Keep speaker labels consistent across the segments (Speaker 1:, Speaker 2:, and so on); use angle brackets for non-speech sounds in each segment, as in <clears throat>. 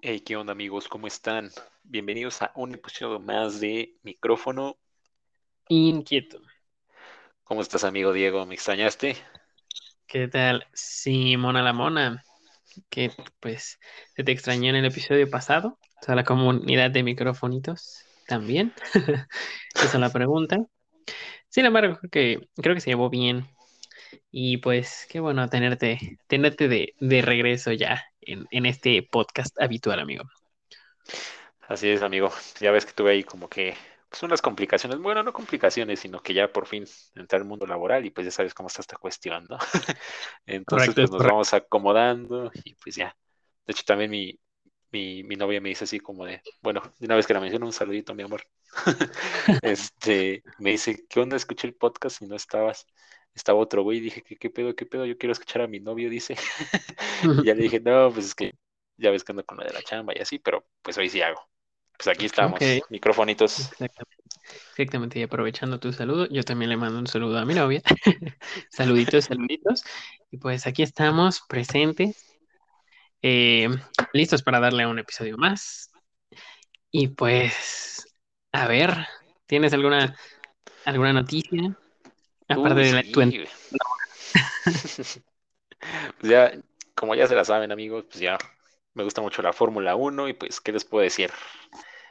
Speaker 1: Hey, ¿qué onda amigos? ¿Cómo están? Bienvenidos a un episodio más de Micrófono
Speaker 2: Inquieto.
Speaker 1: ¿Cómo estás, amigo Diego? ¿Me extrañaste?
Speaker 2: ¿Qué tal? Simona la Mona, que pues se te extrañó en el episodio pasado, toda la comunidad de microfonitos también. <laughs> Esa es la pregunta. Sin embargo, creo que, creo que se llevó bien. Y pues qué bueno tenerte, tenerte de, de regreso ya en, en este podcast habitual, amigo.
Speaker 1: Así es, amigo. Ya ves que tuve ahí como que pues unas complicaciones, bueno, no complicaciones, sino que ya por fin entré al mundo laboral y pues ya sabes cómo está esta cuestión, ¿no? <laughs> Entonces
Speaker 2: Correcto,
Speaker 1: pues
Speaker 2: es
Speaker 1: nos
Speaker 2: correcto.
Speaker 1: vamos acomodando y pues ya. De hecho también mi, mi, mi novia me dice así como de, bueno, de una vez que la menciono, un saludito, mi amor. <laughs> Este, me dice, ¿qué onda? Escuché el podcast y no estabas. Estaba otro güey y dije, ¿qué, qué pedo, qué pedo? Yo quiero escuchar a mi novio, dice. <laughs> Y ya le dije, no, pues es que ya ves que ando con lo de la chamba y así, pero pues hoy sí hago. Pues aquí estamos,
Speaker 2: Ok,
Speaker 1: microfonitos.
Speaker 2: exactamente. Exactamente, y aprovechando tu saludo, yo también le mando un saludo a mi novia. <laughs> Saluditos, saluditos. Y pues aquí estamos presentes, eh, listos para darle un episodio más. Y pues, a ver, ¿tienes alguna, alguna noticia? Aparte
Speaker 1: Uy,
Speaker 2: de la, tu
Speaker 1: sí, güey. <laughs> Pues ya, como ya se la saben, amigos, pues ya me gusta mucho la Fórmula 1 y pues, ¿qué les puedo decir?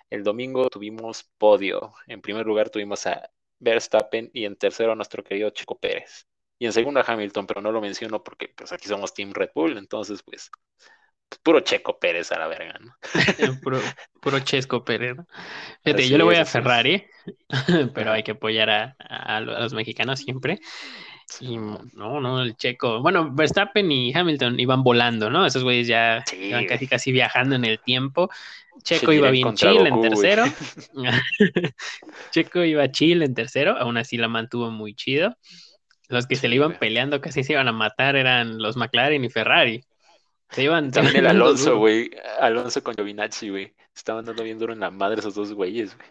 Speaker 1: El domingo tuvimos podio. En primer lugar tuvimos a Verstappen y en tercero a nuestro querido Checo Pérez. Y en segundo a Hamilton, pero no lo menciono porque pues aquí somos Team Red Bull, entonces pues, pues, puro Checo Pérez a la verga, ¿no? <laughs>
Speaker 2: puro, puro Chesco Pérez. Fíjate,
Speaker 1: Así
Speaker 2: yo le voy
Speaker 1: es,
Speaker 2: a. Ferrari, <laughs> pero hay que apoyar a, a los mexicanos siempre.
Speaker 1: Simón.
Speaker 2: no, no, el checo. Bueno, Verstappen y Hamilton iban volando, ¿no? Esos güeyes ya
Speaker 1: Sí,
Speaker 2: iban casi casi viajando en el tiempo. Checo
Speaker 1: Che,
Speaker 2: iba bien chill en
Speaker 1: Goku,
Speaker 2: tercero. <laughs> <laughs> Checo iba chill en tercero, aún así la mantuvo muy chido. Los que se le
Speaker 1: Sí,
Speaker 2: iban
Speaker 1: güey.
Speaker 2: peleando casi se iban a matar eran los McLaren y Ferrari. Se iban, se
Speaker 1: También el Alonso, güey. Alonso con Giovinazzi, güey. Estaban dando bien duro en la madre esos dos güeyes, güey.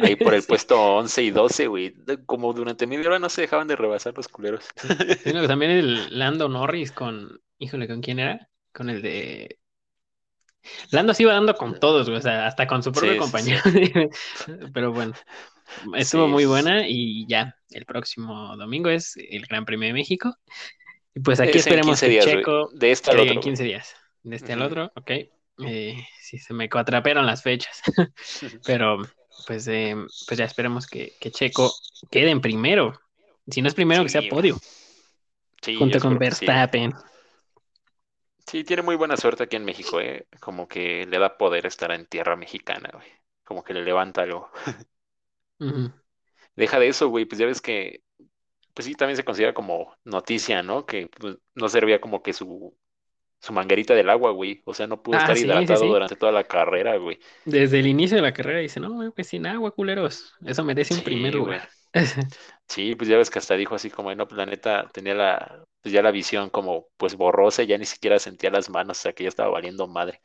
Speaker 1: Ahí por el <laughs>
Speaker 2: Sí.
Speaker 1: puesto 11 y 12, güey. Como durante media hora no se dejaban de rebasar los culeros.
Speaker 2: También el <laughs> Lando Norris con, híjole, ¿con quién era? Con el de... Lando se iba dando con todos, güey, o sea, hasta con su propio
Speaker 1: Sí, sí, sí.
Speaker 2: compañero. <laughs> Pero bueno, estuvo muy buena y ya, el próximo domingo es el Gran Premio de México. Y pues aquí
Speaker 1: Es en
Speaker 2: esperemos
Speaker 1: 15
Speaker 2: que
Speaker 1: días.
Speaker 2: Checo
Speaker 1: De este al
Speaker 2: en
Speaker 1: otro, güey.
Speaker 2: 15 días. De este al
Speaker 1: Ujú.
Speaker 2: otro, ok. Eh, sí, se me cuatrapearon las fechas. <laughs> Pero pues, eh, pues ya esperemos que, que Checo quede en primero. Si no es primero, que sea podio,
Speaker 1: sí,
Speaker 2: junto con. Verstappen.
Speaker 1: Sí, tiene muy buena suerte aquí en México, ¿eh? Como que le da poder estar en tierra mexicana, güey. Como que le levanta algo. Deja de eso, güey. Pues ya ves que, pues sí, también se considera como noticia, ¿no? Que pues, no servía como que su, su manguerita del agua, güey. O sea, no pudo
Speaker 2: Ah,
Speaker 1: estar
Speaker 2: sí,
Speaker 1: hidratado
Speaker 2: sí.
Speaker 1: durante toda la carrera, güey.
Speaker 2: Desde el inicio de la carrera dice, no, güey, pues sin agua, culeros. Eso merece un primer
Speaker 1: Sí, güey.
Speaker 2: lugar. <laughs>
Speaker 1: Sí, pues ya ves que hasta dijo así como, no, pues la neta tenía la, pues ya la visión como pues borrosa, ya ni siquiera sentía las manos, o sea que ya estaba valiendo madre.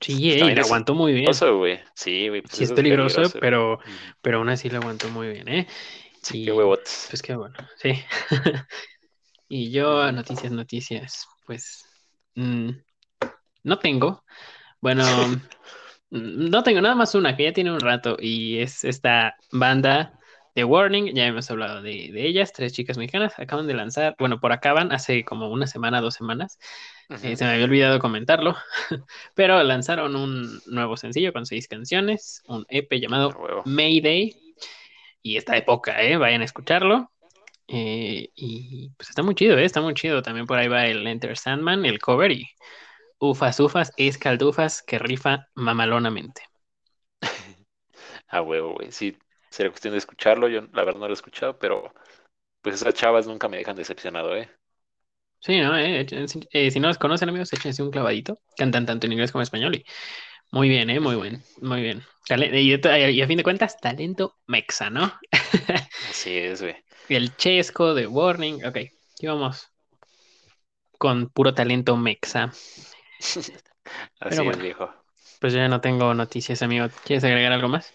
Speaker 2: Sí,
Speaker 1: Pues
Speaker 2: eh, y
Speaker 1: también
Speaker 2: lo
Speaker 1: es
Speaker 2: aguantó muy bien.
Speaker 1: güey. Sí, güey, pues
Speaker 2: Sí es peligroso,
Speaker 1: peligroso.
Speaker 2: pero, pero aún así lo aguantó muy bien, ¿eh?
Speaker 1: Sí, qué huevotes.
Speaker 2: pues qué bueno, sí. <laughs> Y yo, noticias, noticias, pues mm, no tengo. Bueno, <laughs> mm, no tengo nada más una que ya tiene un rato y es esta banda de Warning, ya hemos hablado de, de ellas, tres chicas mexicanas, acaban de lanzar, bueno, por acá van hace como una semana, dos semanas, eh, se me había olvidado comentarlo, <laughs> pero lanzaron un nuevo sencillo con seis canciones, un EP llamado. Mayday, y está de poca, ¿eh? Vayan a escucharlo. Eh, y pues está muy chido, ¿eh? Está muy chido. También por ahí va el Enter Sandman, el cover y ufas, ufas, escaldufas que rifa mamalonamente. <laughs>
Speaker 1: A huevo, güey. Sí, sería cuestión de escucharlo. Yo la verdad no lo he escuchado, pero pues esas chavas nunca me dejan decepcionado, ¿eh?
Speaker 2: Sí, ¿no? Eh, eh, si no los conocen, amigos, échense un clavadito. Cantan tanto en inglés como en español y muy bien, ¿eh? Muy buen, muy bien. Y, a fin de cuentas, talento mexa, ¿no? <laughs>
Speaker 1: Así es, güey.
Speaker 2: El chesco de Warning. Ok, aquí vamos. con puro talento mexa. <laughs>
Speaker 1: Así es, viejo.
Speaker 2: Pues ya no tengo noticias, amigo. ¿Quieres agregar algo más?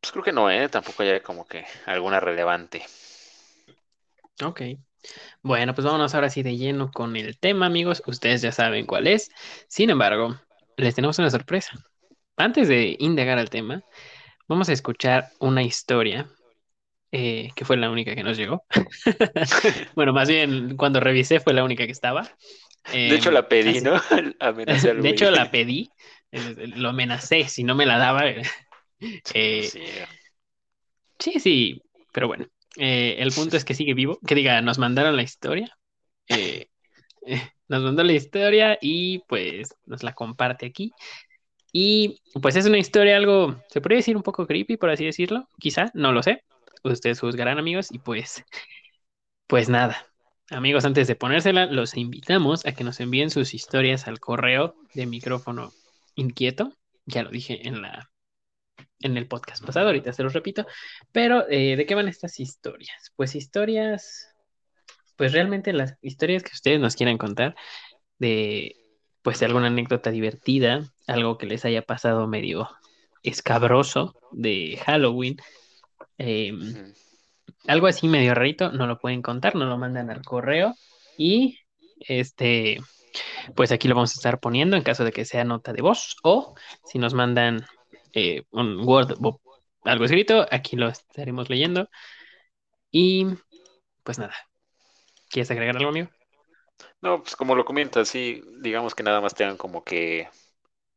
Speaker 1: Pues creo que no, ¿eh? Tampoco hay como que alguna relevante.
Speaker 2: Ok. Bueno, pues vámonos ahora sí de lleno con el tema, amigos. Ustedes ya saben cuál es. Sin embargo, les tenemos una sorpresa. Antes de indagar al tema, vamos a escuchar una historia eh, que fue la única que nos llegó. <laughs> bueno, más bien cuando revisé fue la única que estaba.
Speaker 1: de hecho, la pedí,
Speaker 2: Em,
Speaker 1: ¿no? <laughs> Amenacé
Speaker 2: De hecho, la pedí, eh, lo amenacé, si no me la daba. eh,
Speaker 1: Sí.
Speaker 2: sí, sí, pero bueno, eh, el punto es que sigue vivo, que diga, nos mandaron la historia, eh, eh, nos mandó la historia y pues nos la comparte aquí. Y pues es una historia algo, se podría decir un poco creepy, por así decirlo, quizá, no lo sé. Ustedes juzgarán, amigos, y pues, pues nada. Amigos, antes de ponérsela, los invitamos a que nos envíen sus historias al correo de micrófono inquieto. Ya lo dije en la en el podcast pasado, ahorita se los repito. Pero, eh, ¿de qué van estas historias? Pues historias, pues realmente las historias que ustedes nos quieran contar de, pues de alguna anécdota divertida, algo que les haya pasado medio escabroso de Halloween. eh, algo así medio rarito, no lo pueden contar, no lo mandan al correo y este, pues aquí lo vamos a estar poniendo en caso de que sea nota de voz o si nos mandan eh, un Word o algo escrito, aquí lo estaremos leyendo y pues nada, ¿quieres agregar algo, amigo?
Speaker 1: No, pues como lo comentas, sí, digamos que nada más tengan como que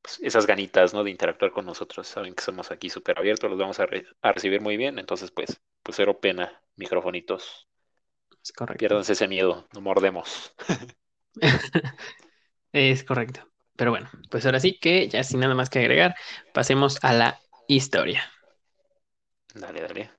Speaker 1: pues, esas ganitas, ¿no? De interactuar con nosotros. Saben que somos aquí súper abiertos, los vamos a, re- a recibir muy bien. Entonces, pues, pues cero pena, microfonitos.
Speaker 2: Es correcto.
Speaker 1: Piérdanse ese miedo, no mordemos. <laughs>
Speaker 2: Es correcto. Pero bueno, pues ahora sí que ya sin nada más que agregar, pasemos a la historia.
Speaker 1: Dale, dale.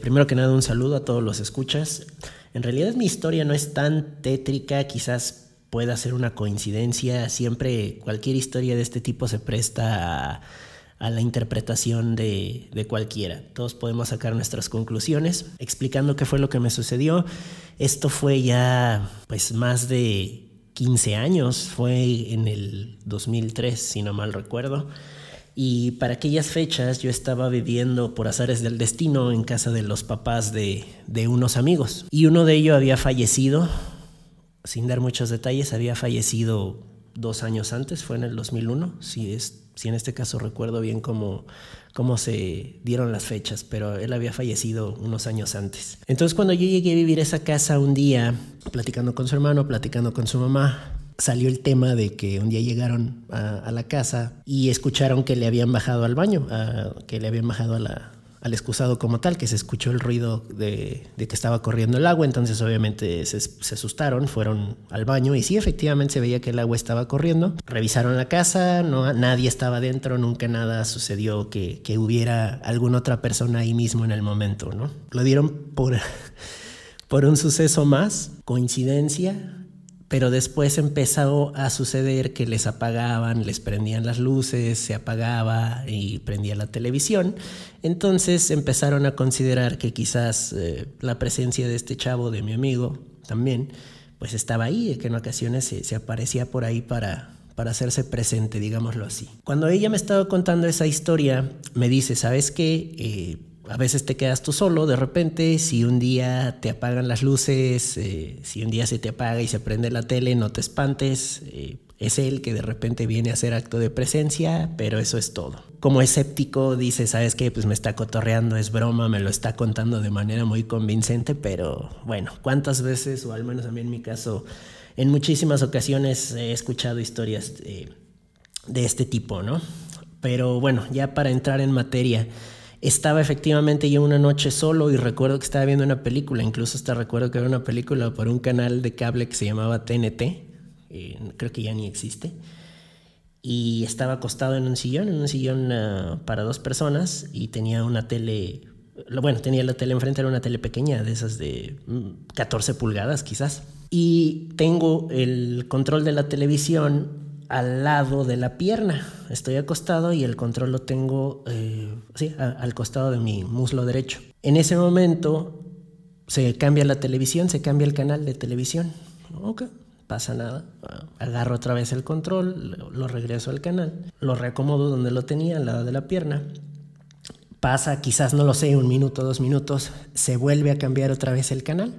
Speaker 3: Primero que nada, un saludo a todos los escuchas. En realidad mi historia no es tan tétrica, quizás pueda ser una coincidencia. Siempre cualquier historia de este tipo se presta a, la interpretación de, de, cualquiera. Todos podemos sacar nuestras conclusiones. Explicando qué fue lo que me sucedió, esto fue ya pues más de 15 años, fue en el 2003, si no mal recuerdo. Y para aquellas fechas yo estaba viviendo por azares del destino en casa de los papás de, de, unos amigos. Y uno de ellos había fallecido, sin dar muchos detalles, había fallecido dos años antes, fue en el 2001, si, es, si en este caso recuerdo bien cómo, cómo se dieron las fechas, pero él había fallecido unos años antes. Entonces cuando yo llegué a vivir esa casa un día, platicando con su hermano, platicando con su mamá, salió el tema de que un día llegaron a, la casa y escucharon que le habían bajado al baño, que le habían bajado al excusado como tal, que se escuchó el ruido de, que estaba corriendo el agua, entonces obviamente se, se, asustaron, fueron al baño y sí, efectivamente se veía que el agua estaba corriendo. Revisaron la casa, no, nadie estaba dentro, nunca nada sucedió que, que hubiera alguna otra persona ahí mismo en el momento, ¿no? Lo dieron por, <laughs> por un suceso más, coincidencia, pero después empezó a suceder que les apagaban, les prendían las luces, se apagaba y prendía la televisión. Entonces empezaron a considerar que quizás eh, la presencia de este chavo, de mi amigo, también, pues estaba ahí, que en ocasiones se, aparecía por ahí para, para hacerse presente, digámoslo así. Cuando ella me estaba contando esa historia, me dice, ¿sabes qué? Eh, a veces te quedas tú solo, de repente, si un día te apagan las luces, eh, si un día se te apaga y se prende la tele, no te espantes, eh, es él que de repente viene a hacer acto de presencia, pero eso es todo. Como escéptico dice, ¿sabes qué? Pues me está cotorreando, es broma, me lo está contando de manera muy convincente, pero bueno, ¿cuántas veces, o al menos a mí en mi caso, en muchísimas ocasiones he escuchado historias eh, de este tipo, ¿no? Pero bueno, ya para entrar en materia, estaba efectivamente yo una noche solo y recuerdo que estaba viendo una película, incluso hasta recuerdo que era una película por un canal de cable que se llamaba TNT, eh, creo que ya ni existe, y estaba acostado en un sillón, en un sillón uh, para dos personas y tenía una tele, bueno, tenía la tele enfrente, era una tele pequeña, de esas de 14 pulgadas quizás, y tengo el control de la televisión al lado de la pierna. Estoy acostado y el control lo tengo eh, al costado de mi muslo derecho. En ese momento se cambia la televisión, se cambia el canal de televisión. Ok, pasa nada. Agarro otra vez el control, lo regreso al canal, lo reacomodo donde lo tenía, al lado de la pierna. Pasa quizás, no lo sé, un minuto, dos minutos, se vuelve a cambiar otra vez el canal.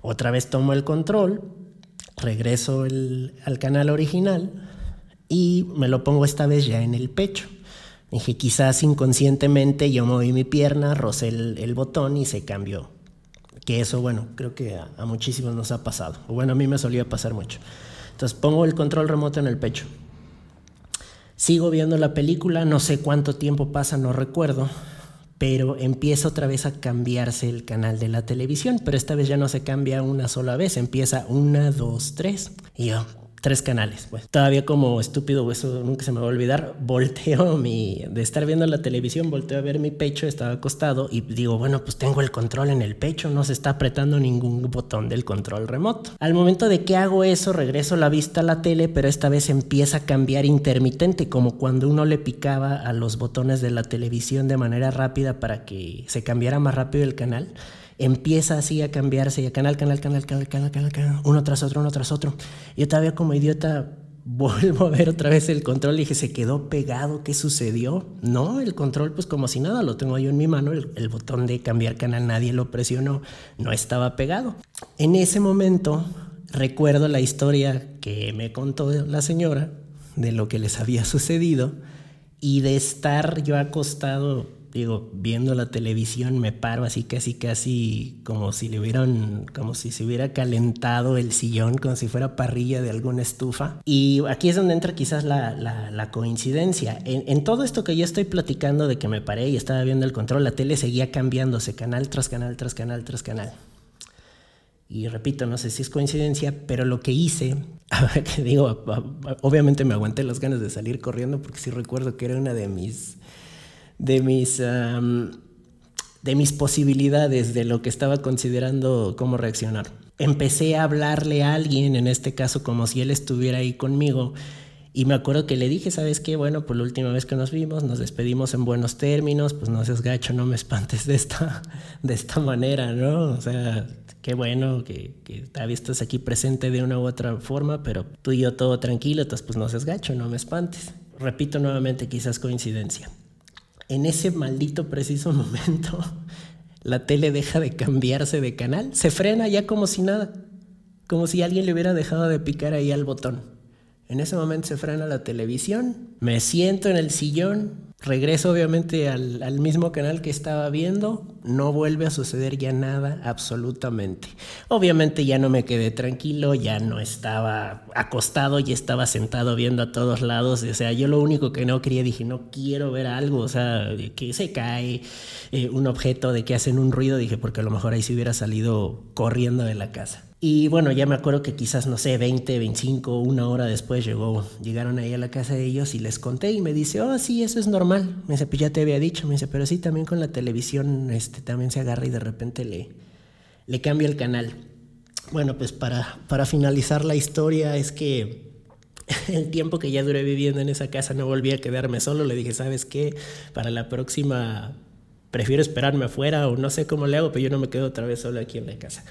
Speaker 3: Otra vez tomo el control, regreso al canal original y me lo pongo esta vez ya en el pecho. Dije, quizás inconscientemente yo moví mi pierna, rocé el botón y se cambió que eso, bueno, creo que a, muchísimos nos ha pasado. O bueno, a mí me solía pasar mucho. Entonces pongo el control remoto en el pecho. Sigo viendo la película, no sé cuánto tiempo pasa, no recuerdo, pero empieza otra vez a cambiarse el canal de la televisión, pero esta vez ya no se cambia una sola vez, empieza una, dos, tres. Y yo, tres canales. Pues. Todavía como estúpido, eso nunca se me va a olvidar, volteo <laughs> mi, de estar viendo la televisión, volteo a ver mi pecho, estaba acostado y digo, bueno, pues tengo el control en el pecho, no se está apretando ningún botón del control remoto. Al momento de que hago eso, regreso la vista a la tele, pero esta vez empieza a cambiar intermitente, como cuando uno le picaba a los botones de la televisión de manera rápida para que se cambiara más rápido el canal empieza así a cambiarse y a canal, canal, canal, canal, canal, canal, canal, uno tras otro, uno tras otro. Yo todavía como idiota <laughs> vuelvo a ver otra vez el control y dije, ¿se quedó pegado? ¿Qué sucedió? No, el control pues como si nada, lo tengo yo en mi mano, el, el botón de cambiar canal nadie lo presionó, no estaba pegado. En ese momento recuerdo la historia que me contó la señora de lo que les había <laughs> sucedido y de estar yo acostado digo, viendo la televisión me paro así casi casi como si le hubieran, como si se hubiera calentado el sillón, como si fuera parrilla de alguna estufa. Y aquí es donde entra quizás la, la, coincidencia. En, en, todo esto que yo estoy platicando de que me paré y estaba viendo el control, la tele seguía cambiándose canal tras canal, tras canal, tras canal. Y repito, no sé si es coincidencia, pero lo que hice, <laughs> que digo, obviamente me aguanté las ganas de salir corriendo porque sí recuerdo que era una de mis de mis, de mis posibilidades, de lo que estaba considerando cómo reaccionar. Empecé a hablarle a alguien, en este caso como si él estuviera ahí conmigo, y me acuerdo que le dije, ¿sabes qué? Bueno, pues la última vez que nos vimos, nos despedimos en buenos términos, pues no seas gacho, no me espantes de esta, de esta manera, ¿no? O sea, qué bueno que, que todavía estás aquí presente de una u otra forma, pero tú y yo todo tranquilo, entonces pues no seas gacho, no me espantes. Repito nuevamente, quizás coincidencia en ese maldito preciso <laughs> momento, la tele deja de cambiarse de canal, se frena ya como si nada, como si alguien le hubiera dejado de picar ahí al botón. En ese momento se frena la televisión, me siento en el sillón, Regreso obviamente al, mismo canal que estaba viendo, no vuelve a suceder ya nada absolutamente. Obviamente ya no me quedé tranquilo, ya no estaba acostado, ya estaba sentado viendo a todos lados, o sea, yo lo único que no quería, dije, no quiero ver algo, o sea, que se cae eh, un objeto, de que hacen un ruido, dije, porque a lo mejor ahí se hubiera salido corriendo de la casa. Y bueno, ya me acuerdo que quizás, no sé, 20, 25, una hora después llegó, llegaron ahí a la casa de ellos y les conté y me dice, oh, sí, eso es normal. Me dice, pues ya te había dicho. Me dice, pero sí, también con la televisión este, también se agarra y de repente le, le cambia el canal. Bueno, pues para, para finalizar la historia es que <laughs> el tiempo que ya duré viviendo en esa casa no volví a quedarme solo. Le dije, ¿sabes qué? Para la próxima prefiero esperarme afuera o no sé cómo le hago, pero yo no me quedo otra vez solo aquí en la casa.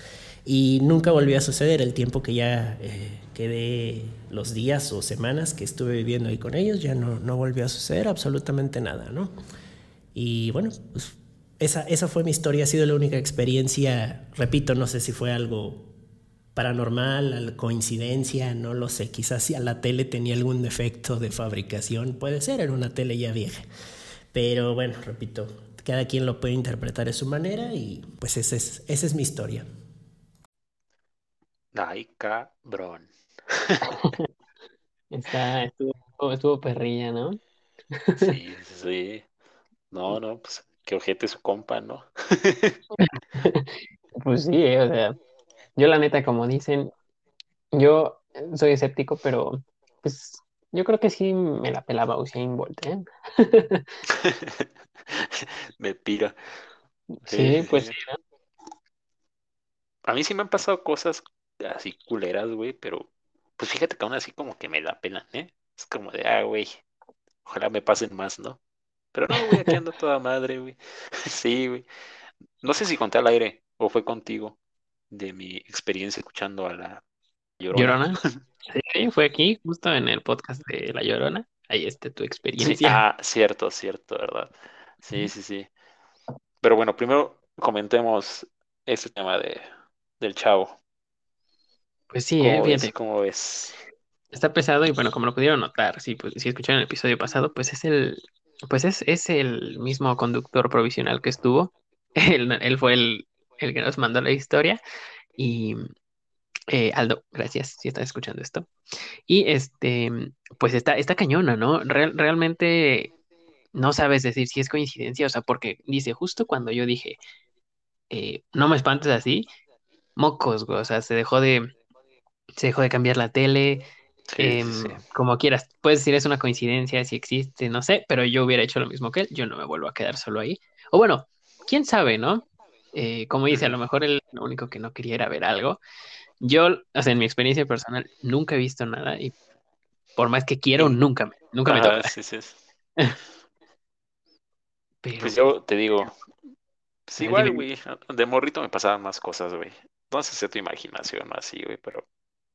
Speaker 3: Y nunca volvió a suceder el tiempo que ya eh, quedé, los días o semanas que estuve viviendo ahí con ellos, ya no, no volvió a suceder absolutamente nada, ¿no? Y bueno, pues esa, esa fue mi historia, ha sido la única experiencia, repito, no sé si fue algo paranormal, coincidencia, no lo sé, quizás si la tele tenía algún defecto de fabricación, puede ser, era una tele ya vieja. Pero bueno, repito, cada quien lo puede interpretar de su manera y pues esa es, esa es mi historia.
Speaker 1: Ay, cabrón. <laughs>
Speaker 2: Está, estuvo, estuvo perrilla, ¿no?
Speaker 1: Sí, <laughs> sí. No, no, pues que ojete su compa, ¿no? <laughs>
Speaker 2: Pues sí, eh, o sea, yo la neta, como dicen, yo soy escéptico, pero pues yo creo que sí me la pelaba Usain Bolt, ¿eh?
Speaker 1: Me pira.
Speaker 2: Sí, pues sí,
Speaker 1: A mí sí me han pasado cosas así culeras, güey, pero pues fíjate que aún así como que me da pena, ¿eh? Es como de, ah, güey, ojalá me pasen más, ¿no? Pero no, güey, aquí ando toda madre, güey. <laughs> Sí, güey. No sé si conté al aire o fue contigo de mi experiencia escuchando a la
Speaker 2: Llorona. Sí, fue aquí, justo en el podcast de La Llorona. Ahí está tu experiencia.
Speaker 1: ah, cierto, cierto, ¿verdad? Sí, sí, sí. Pero bueno, primero comentemos este tema de, del chavo.
Speaker 2: Pues sí, eh, fíjate.
Speaker 1: ¿Cómo ves?
Speaker 2: Está pesado y bueno, como lo pudieron notar, si, pues, si escucharon el episodio pasado, pues es el, pues es, es el mismo conductor provisional que estuvo. <laughs> Él, él fue el, el que nos mandó la historia. Y eh, Aldo, gracias si estás escuchando esto. Y este, pues está, está cañona, ¿no? realmente no sabes decir si es coincidencia, o sea, porque dice, justo cuando yo dije, eh, no me espantes así, mocos, güey, o sea, se dejó de, se dejó de cambiar la tele, em, como quieras, puedes decir es una coincidencia, si existe, no sé, pero yo hubiera hecho lo mismo que él, yo no me vuelvo a quedar solo ahí. O bueno, quién sabe, ¿no? Eh, como dice, a lo mejor él lo único que no quería era ver algo. Yo, o sea, en mi experiencia personal, nunca he visto nada y por más que quiero, nunca me, nunca me toca.
Speaker 1: Sí, sí. <laughs> Pues yo te digo, pues igual, güey, de morrito me pasaban más cosas, güey. Entonces sé tu imaginación así, güey, pero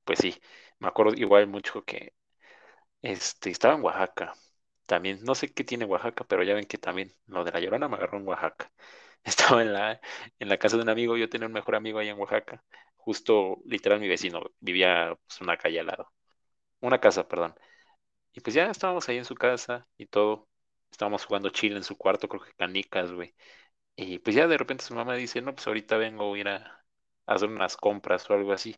Speaker 1: pues sí, me acuerdo igual mucho que este, estaba en Oaxaca. También, no sé qué tiene Oaxaca, pero ya ven que también lo de la Llorona me agarró en Oaxaca. <laughs> Estaba en la, en la casa de un amigo, yo tenía un mejor amigo ahí en Oaxaca. Justo, literal, mi vecino vivía pues, una calle al lado. Una casa, perdón. Y pues ya estábamos ahí en su casa y todo. Estábamos jugando chile en su cuarto, creo que canicas, güey. Y pues ya de repente su mamá dice, no, pues ahorita vengo a ir a, hacer unas compras o algo así.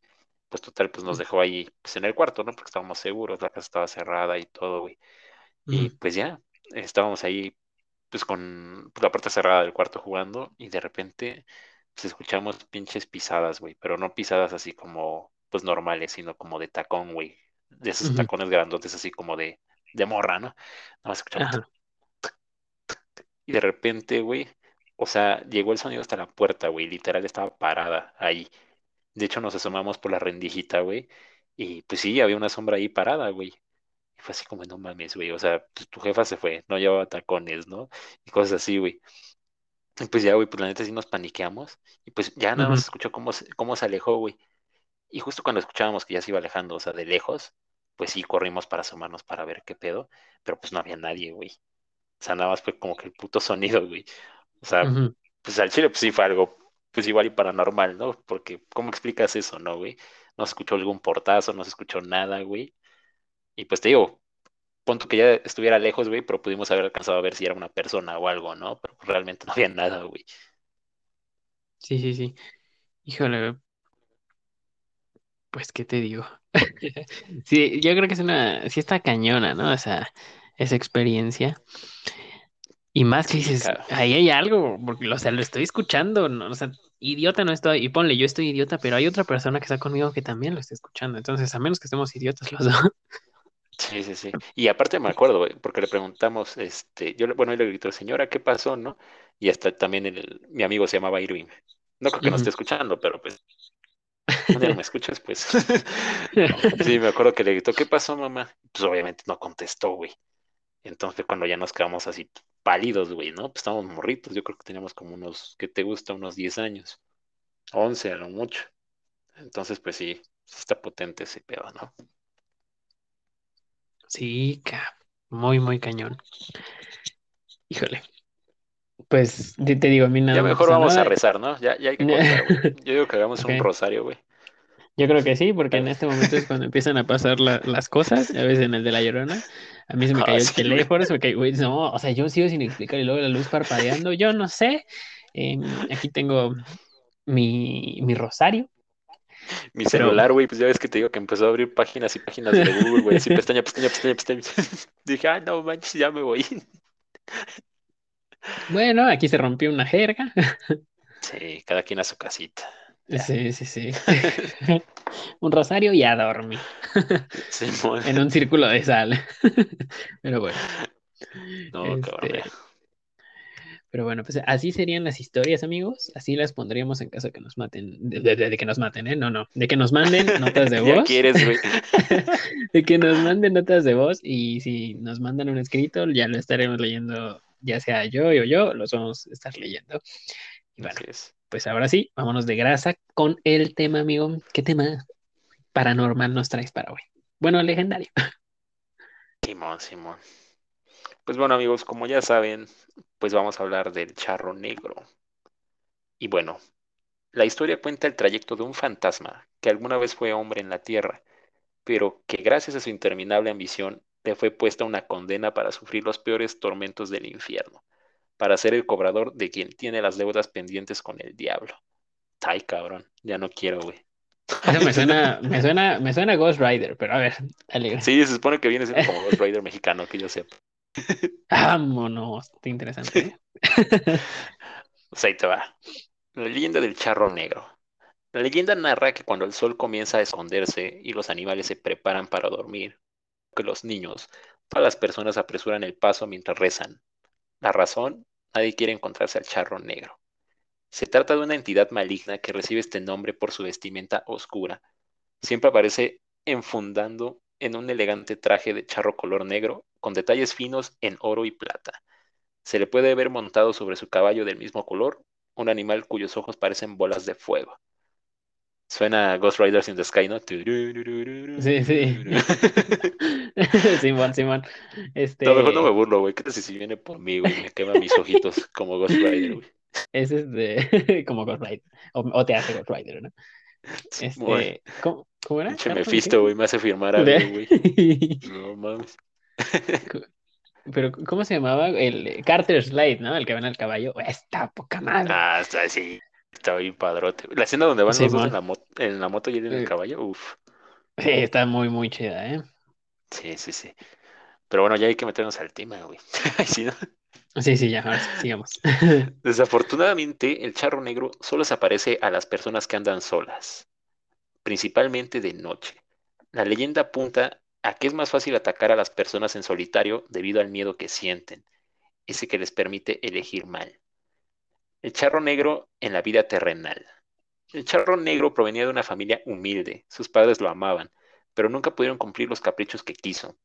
Speaker 1: Pues total, pues nos dejó ahí pues en el cuarto, ¿no? Porque estábamos seguros, la casa estaba cerrada y todo, güey. Y pues ya, estábamos ahí pues con la puerta cerrada del cuarto jugando y de repente pues escuchamos pinches pisadas, güey, pero no pisadas así como pues normales, sino como de tacón, güey, de esos tacones grandotes así como de, de morra, ¿no? Nada más escuchamos. Y de repente, güey, o sea, llegó el sonido hasta la puerta, güey, literal estaba parada ahí. De hecho, nos asomamos por la rendijita, güey, y pues sí, había una sombra ahí parada, güey fue así como, no mames, güey, o sea, pues tu jefa se fue, no llevaba tacones, ¿no? Y cosas así, güey. Y pues ya, güey, pues la neta sí nos paniqueamos. Y pues ya nada más escuchó cómo, se- cómo se alejó, güey. Y justo cuando escuchábamos que ya se iba alejando, o sea, de lejos, pues sí corrimos para asomarnos para ver qué pedo, pero pues no había nadie, güey. O sea, nada más fue como que el puto sonido, güey. O sea, pues al chile, pues sí fue algo, pues igual y paranormal, ¿no? Porque, ¿cómo explicas eso, no, güey? No se escuchó algún portazo, no se escuchó nada, güey. Y pues te digo, punto que ya estuviera lejos, güey, pero pudimos haber alcanzado a ver si era una persona o algo, ¿no? Pero realmente <laughs> no había nada, güey.
Speaker 2: Sí, sí, sí. Híjole, pues, ¿qué te digo? <laughs> Sí, yo creo que es una, sí está cañona, ¿no? O sea, esa experiencia. Y más que dices, ahí hay algo, porque, o sea, lo estoy escuchando, ¿no? O sea, idiota no estoy, y ponle, yo estoy idiota, pero hay otra persona que está conmigo que también lo está escuchando. Entonces, a menos que estemos idiotas los dos.
Speaker 1: Sí, sí, sí. Y aparte me acuerdo, porque le preguntamos, este, yo, bueno, él le gritó, señora, ¿qué pasó, no? Y hasta también el, mi amigo se llamaba Irving. No creo que nos esté escuchando, pero pues, <laughs> no me escuchas, pues. <laughs> sí, me acuerdo que le gritó, ¿qué pasó, mamá? Pues obviamente no contestó, güey. Entonces cuando ya nos quedamos así pálidos, güey, ¿no? Pues estábamos morritos, yo creo que teníamos como unos, ¿qué te gusta? Unos 10 años, 11 a lo mucho. Entonces, pues sí, está potente ese pedo, ¿no?
Speaker 2: Sí, muy, muy cañón. Híjole. Pues te, digo, a mí nada
Speaker 1: Ya mejor vamos a rezar, ¿no? Ya, ya hay que contar, <laughs> Yo digo que hagamos un rosario, güey.
Speaker 2: Yo creo que sí, porque en este momento es cuando empiezan a pasar las cosas, a veces en el de la llorona. A mí se me cayó el <laughs> teléfono, se me cayó, güey, no, o sea, yo sigo sin explicar y luego la luz parpadeando, yo no sé. Em, aquí tengo mi, mi rosario,
Speaker 1: mi celular, güey, pues ya ves que te digo que empezó a abrir páginas y páginas de Google, güey, así pestaña, pestaña, pestaña, pestaña. <laughs> Dije, ah, no manches, ya me voy.
Speaker 2: Bueno, aquí se rompió una jerga.
Speaker 1: Sí, cada quien a su casita.
Speaker 2: Sí, sí, sí. <laughs> <laughs> un rosario y a dormir. <laughs> Sí, en un círculo de sal. Pero bueno. No, este... Pero bueno, pues así serían las historias, amigos. Así las pondríamos en caso de que nos maten. De, que nos maten, ¿eh? No, no. De que nos manden notas de voz.
Speaker 1: ya quieres, güey.
Speaker 2: de que nos manden notas de voz. Y si nos mandan un escrito, ya lo estaremos leyendo, ya sea yo o yo, los vamos a estar leyendo. Y bueno, pues ahora sí, vámonos de grasa con el tema, amigo. ¿Qué tema paranormal nos traes para hoy? Bueno, legendario. <laughs>
Speaker 1: Simón, Simón. Pues bueno, amigos, como ya saben, pues vamos a hablar del charro negro. Y bueno, la historia cuenta el trayecto de un fantasma que alguna vez fue hombre en la tierra, pero que gracias a su interminable ambición le fue puesta una condena para sufrir los peores tormentos del infierno, para ser el cobrador de quien tiene las deudas pendientes con el diablo. Ay, cabrón, ya no quiero, güey.
Speaker 2: Eso me suena, <laughs> me suena, me suena Ghost Rider, pero a ver,
Speaker 1: alegre. Sí, se supone que viene siendo como Ghost Rider mexicano, que yo sepa. <laughs>
Speaker 2: Vámonos, está interesante. ¿eh? <laughs>
Speaker 1: pues ahí te va. La leyenda del charro negro. La leyenda narra que cuando el sol comienza a esconderse y los animales se preparan para dormir, que los niños, todas las personas apresuran el paso mientras rezan. La razón, nadie quiere encontrarse al charro negro. Se trata de una entidad maligna que recibe este nombre por su vestimenta oscura. Siempre aparece enfundando en un elegante traje de charro color negro con detalles finos en oro y plata. Se le puede ver montado sobre su caballo del mismo color, un animal cuyos ojos parecen bolas de fuego. Suena Ghost Riders in the Sky, ¿no?
Speaker 2: Sí, sí. <laughs> <laughs> Simón, Simón. Este...
Speaker 1: No, mejor no me burlo, güey. ¿Qué tal si viene por mí, güey? Me quema mis ojitos como Ghost Rider, güey.
Speaker 2: Ese es de... <laughs> como Ghost Rider. O, te hace Ghost Rider, ¿no? Este... ¿Cómo, ¿Cómo, era?
Speaker 1: me Mephisto, güey. Me hace firmar algo, güey. No mames.
Speaker 2: Pero, ¿cómo se llamaba? El Carter Slade, ¿no? El que van al caballo. Está poca madre.
Speaker 1: Ah, está así. Está bien padrote. La escena donde van los dos en la, moto, en la moto y él en el caballo, uff.
Speaker 2: Sí, está muy, muy chida, ¿eh?
Speaker 1: Sí, sí, sí. Pero bueno, ya hay que meternos al tema, güey. <laughs>
Speaker 2: ¿Sí, sí, sí, ya, ahora sigamos. <laughs>
Speaker 1: Desafortunadamente, el charro negro solo se aparece a las personas que andan solas, principalmente de noche. La leyenda apunta a que es más fácil atacar a las personas en solitario debido al miedo que sienten, ese que les permite elegir mal. El charro negro en la vida terrenal. El charro negro provenía de una familia humilde, sus padres lo amaban, pero nunca pudieron cumplir los caprichos que quiso.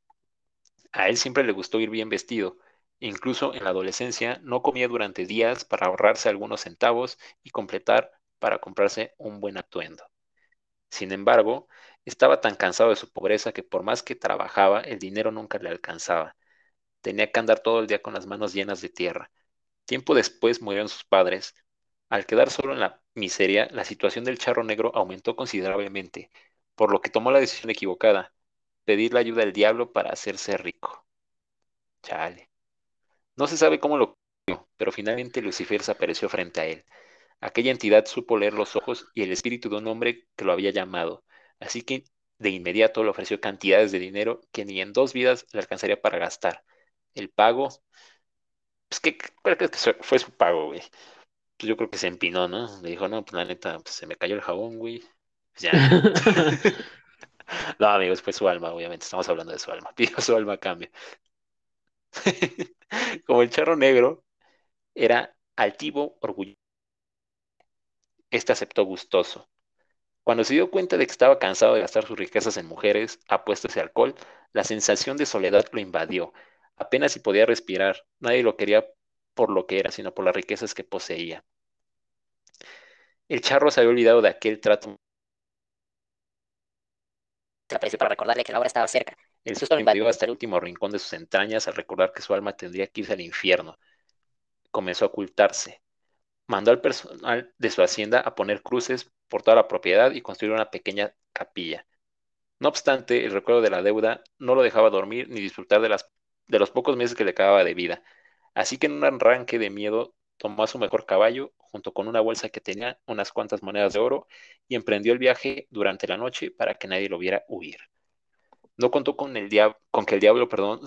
Speaker 1: A él siempre le gustó ir bien vestido, incluso en la adolescencia no comía durante días para ahorrarse algunos centavos y completar para comprarse un buen atuendo. Sin embargo, estaba tan cansado de su pobreza que por más que trabajaba, el dinero nunca le alcanzaba. Tenía que andar todo el día con las manos llenas de tierra. Tiempo después murieron sus padres. Al quedar solo en la miseria, la situación del charro negro aumentó considerablemente, por lo que tomó la decisión equivocada, pedir la ayuda del diablo para hacerse rico. Chale. No se sabe cómo lo pero finalmente Lucifer se apareció frente a él. Aquella entidad supo leer los ojos y el espíritu de un hombre que lo había llamado, así que de inmediato le ofreció cantidades de dinero que ni en dos vidas le alcanzaría para gastar. El pago, pues que cuál crees que fue su pago, güey. Pues yo creo que se empinó, ¿no? Le dijo, no, pues la neta, pues, se me cayó el jabón, güey. Pues ya. <laughs> <laughs> no, amigos, fue su alma, obviamente. Estamos hablando de su alma. <laughs> Pidió su alma cambia. Como el charro negro era altivo, orgulloso. Este aceptó gustoso. Cuando se dio cuenta de que estaba cansado de gastar sus riquezas en mujeres, apuestas y alcohol, la sensación de soledad lo invadió. Apenas si podía respirar, nadie lo quería por lo que era, sino por las riquezas que poseía. El charro se había olvidado de aquel trato. para recordarle que la hora estaba cerca. El susto lo invadió hasta el último rincón de sus entrañas al recordar que su alma tendría que irse al infierno. Comenzó a ocultarse mandó al personal de su hacienda a poner cruces por toda la propiedad y construir una pequeña capilla. No obstante, el recuerdo de la deuda no lo dejaba dormir ni disfrutar de, las, de los pocos meses que le quedaba de vida. Así que en un arranque de miedo tomó a su mejor caballo, junto con una bolsa que tenía unas cuantas monedas de oro, y emprendió el viaje durante la noche para que nadie lo viera huir. No contó con, el con que el diablo perdón,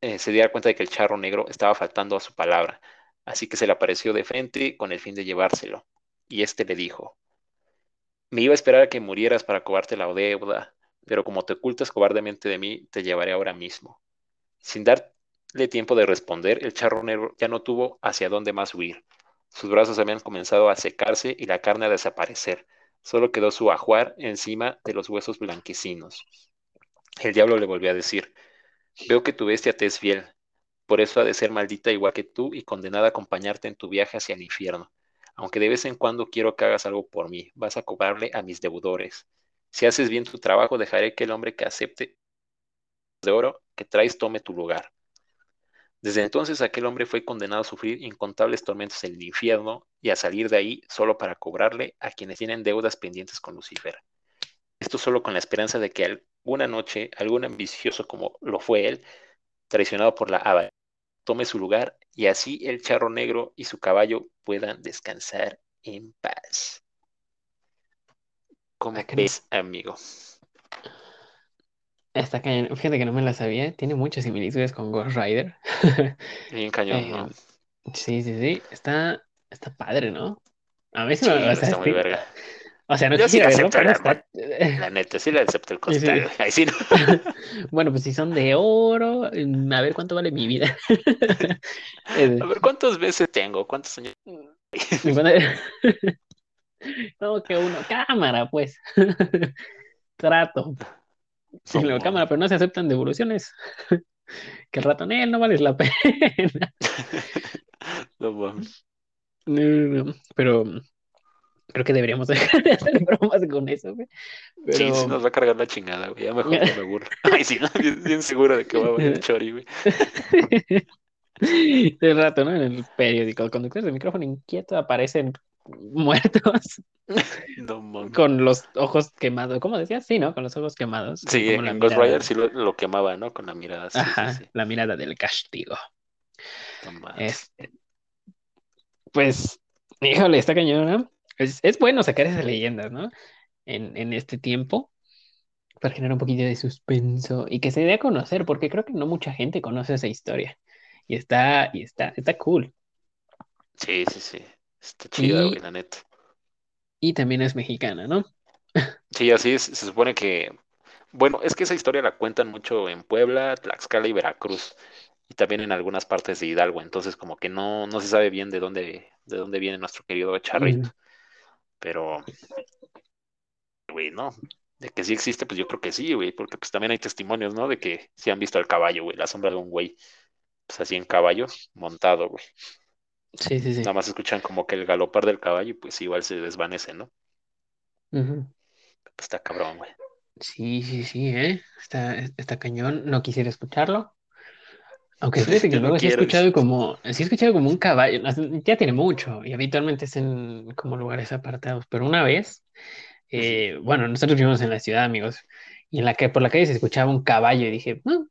Speaker 1: eh, se diera cuenta de que el charro negro estaba faltando a su palabra, Así que se le apareció de frente con el fin de llevárselo. Y éste le dijo, me iba a esperar a que murieras para cobrarte la deuda, pero como te ocultas cobardemente de mí, te llevaré ahora mismo. Sin dar darle tiempo de responder, el charro negro ya no tuvo hacia dónde más huir. Sus brazos habían comenzado a secarse y la carne a desaparecer. Solo quedó su ajuar encima de los huesos blanquecinos. El diablo le volvió a decir, veo que tu bestia te es fiel, por eso ha de ser maldita igual que tú y condenada a acompañarte en tu viaje hacia el infierno. Aunque de vez en cuando quiero que hagas algo por mí, vas a cobrarle a mis deudores. Si haces bien tu trabajo, dejaré que el hombre que acepte de oro que traes tome tu lugar. Desde entonces aquel hombre fue condenado a sufrir incontables tormentos en el infierno y a salir de ahí solo para cobrarle a quienes tienen deudas pendientes con Lucifer. Esto solo con la esperanza de que alguna noche algún ambicioso como lo fue él, traicionado por la Aba, tome su lugar y así el charro negro y su caballo puedan descansar en paz. ¿Cómo ves, amigo?
Speaker 2: Está cañón. Fíjate que no me la sabía. Tiene muchas similitudes con Ghost Rider.
Speaker 1: Bien cañón, ¿no?
Speaker 2: Eh, sí, sí, sí. Está, está padre, ¿no? A mí
Speaker 1: Sí,
Speaker 2: me sea,
Speaker 1: está muy
Speaker 2: sí.
Speaker 1: verga.
Speaker 2: O sea, no
Speaker 1: Yo sí
Speaker 2: verlo,
Speaker 1: acepto
Speaker 2: pero
Speaker 1: la-
Speaker 2: está.
Speaker 1: La neta, sí le acepto el
Speaker 2: Sí, sí.
Speaker 1: costal. Ahí sí, ¿no? <laughs>
Speaker 2: Bueno, pues si son de oro, mm, a ver cuánto vale mi vida. <laughs>
Speaker 1: A ver, ¿cuántas veces tengo? ¿Cuántos años? <laughs>
Speaker 2: No, que uno, cámara, pues. Trato.
Speaker 1: No,
Speaker 2: luego, cámara, pero no se aceptan devoluciones. <laughs> Que el ratonel no vales la pena. <laughs>
Speaker 1: no mames.
Speaker 2: No, no, no, Pero creo que deberíamos <laughs> dejar de hacer bromas con eso, güey.
Speaker 1: Sí,
Speaker 2: Pero
Speaker 1: sí nos va a cargar la chingada, güey. Ya mejor no me burlo. Ay, sí, ¿no? bien, bien seguro de que va a valer chori, güey.
Speaker 2: de rato, ¿no? En el periódico, conductores de micrófono inquieto aparecen muertos <laughs> con los ojos quemados. ¿Cómo decías? Sí, ¿no? Con los ojos quemados.
Speaker 1: Sí,
Speaker 2: como
Speaker 1: en Ghost Rider sí lo, lo quemaba, ¿no? Con la mirada. Sí,
Speaker 2: Ajá,
Speaker 1: sí, sí.
Speaker 2: la mirada del castigo. Este, pues, híjole, está cañona. Es, es bueno sacar esas leyendas, ¿no? En, en este tiempo, para generar un poquito de suspenso y que se dé a conocer, porque creo que no mucha gente conoce esa historia. Y está, y está, está cool.
Speaker 1: Sí, sí, sí. Está chida, güey, la neta.
Speaker 2: Y también es mexicana, ¿no?
Speaker 1: Sí, así es. Se supone que. Bueno, es que esa historia la cuentan mucho en Puebla, Tlaxcala y Veracruz. Y también en algunas partes de Hidalgo. Entonces, como que no, no se sabe bien de dónde, de dónde viene nuestro querido charrito.
Speaker 2: Mm.
Speaker 1: Pero, güey, no. De que sí existe, pues yo creo que sí, güey. Porque pues también hay testimonios, ¿no? De que sí han visto al caballo, güey. La sombra de un güey. Pues así en caballo, montado, güey.
Speaker 2: Sí, sí, sí.
Speaker 1: Nada más escuchan como que el galopar del caballo y pues igual se desvanece, ¿no? Pues está cabrón, güey.
Speaker 2: Sí, sí, sí, ¿eh? Está, está cañón. No quisiera escucharlo. Aunque fíjate que
Speaker 1: Yo no
Speaker 2: luego sí he escuchado como, sí he escuchado como un caballo, ya tiene mucho, y habitualmente es en como lugares apartados, pero una vez, eh, bueno, nosotros vivimos en la ciudad, amigos, y en la que por la calle se escuchaba un caballo, y dije, "Mm,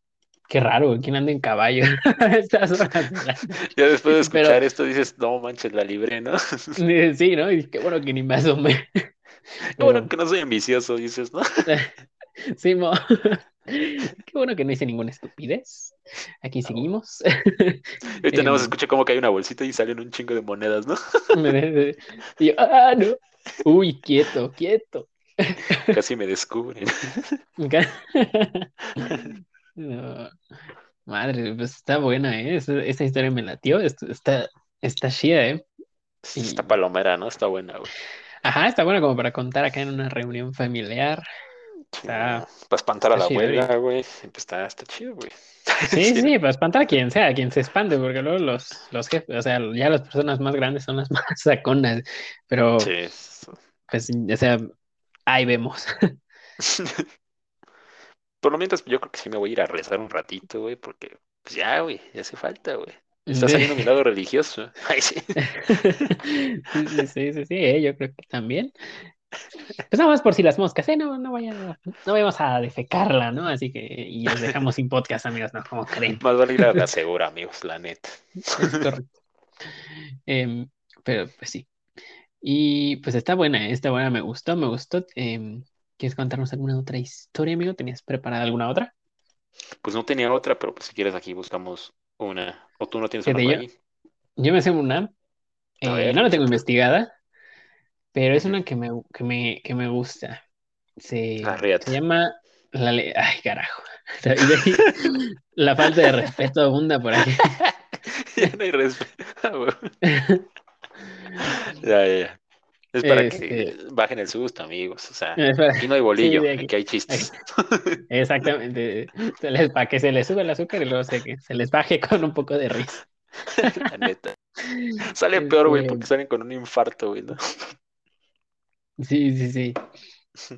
Speaker 2: qué raro, ¿quién anda en caballo <laughs> estas horas
Speaker 1: Ya después de
Speaker 2: Pero-
Speaker 1: escuchar esto dices, no manches, la libré, ¿no? <laughs>
Speaker 2: Sí, ¿no? Y qué bueno que ni me asomé.
Speaker 1: Qué bueno que no soy ambicioso, dices, ¿no? <laughs>
Speaker 2: Sí, mo. Qué bueno que no hice ninguna estupidez. Aquí seguimos.
Speaker 1: Ahorita nada más
Speaker 2: Em.
Speaker 1: escucha como que hay una bolsita y salen un chingo de monedas, ¿no?
Speaker 2: Y yo, ah, no. Uy, quieto, quieto.
Speaker 1: Casi me descubren.
Speaker 2: No. Madre, pues está buena, ¿eh? Esa, esa historia me latió. est- Está, está chida, ¿eh? Sí.
Speaker 1: Esta palomera, ¿no? Está buena, güey.
Speaker 2: Ajá, está buena como para contar acá en una reunión familiar.
Speaker 1: Sí,
Speaker 2: Está-
Speaker 1: Para espantar a
Speaker 2: está
Speaker 1: la
Speaker 2: chido,
Speaker 1: abuela, güey. Pues está, está chido, güey. <laughs>
Speaker 2: Sí, sí, para espantar a quien sea, a quien se espante, porque luego los, los jefes, o sea, ya las personas más grandes son las <laughs> más saconas, pero
Speaker 1: Sí.
Speaker 2: pues, o sea, ahí vemos. <laughs>
Speaker 1: Por lo mientras, yo creo que sí me voy a ir a rezar un ratito, güey, porque pues ya, güey, ya hace falta, güey. Está saliendo mi lado religioso. <laughs> Ay, sí. <laughs>
Speaker 2: Sí, sí, sí, sí, sí, eh, yo creo que también. Pues nada más por si las moscas, ¿eh? No, no vaya, no vayamos a defecarla, ¿no? Así que, y los dejamos sin podcast, amigos, ¿no? Como creen.
Speaker 1: Más vale ir a la <laughs> segura, amigos, la neta.
Speaker 2: Es correcto. Em, pero pues sí. Y pues está buena, eh, está buena, me gustó, me gustó. Em, ¿quieres contarnos alguna otra historia, amigo? ¿Tenías preparada alguna otra?
Speaker 1: Pues no tenía otra, pero pues si quieres aquí buscamos una. O tú no tienes una por
Speaker 2: yo-
Speaker 1: ahí.
Speaker 2: Yo me sé una, eh, no la tengo investigada, pero es una que me, que me, que me gusta. Se, llama la le- Ay, carajo. <laughs> <laughs> la falta de respeto abunda por ahí. <laughs>
Speaker 1: ya no hay respeto. ya, ya. Es para que
Speaker 2: Este-
Speaker 1: bajen el susto, amigos. O sea, aquí no hay bolillo, <laughs>
Speaker 2: de aquí-
Speaker 1: aquí hay chistes. <laughs>
Speaker 2: Exactamente. Les, para que se les sube el azúcar y luego se, que se les baje con un poco de risa. <laughs>
Speaker 1: La neta. Sale peor, güey,
Speaker 2: Este-
Speaker 1: porque salen con un infarto, güey, ¿no?
Speaker 2: Sí, sí, sí.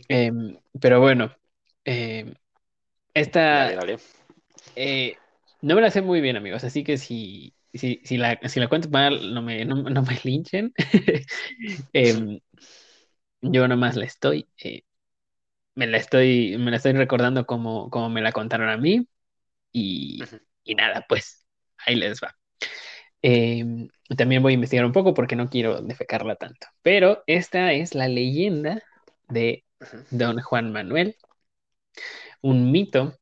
Speaker 2: Em, pero bueno, em, esta
Speaker 1: Dale, dale.
Speaker 2: eh, no me la sé muy bien, amigos, así que si, si, si la, si la cuento mal, no me, no, no me linchen. <laughs> Em, yo nomás la estoy, eh, me la estoy, me la estoy recordando como, como me la contaron a mí y, y nada, pues ahí les va. Em, también voy a investigar un poco porque no quiero defecarla tanto, pero esta es la leyenda de. Don Juan Manuel, un mito,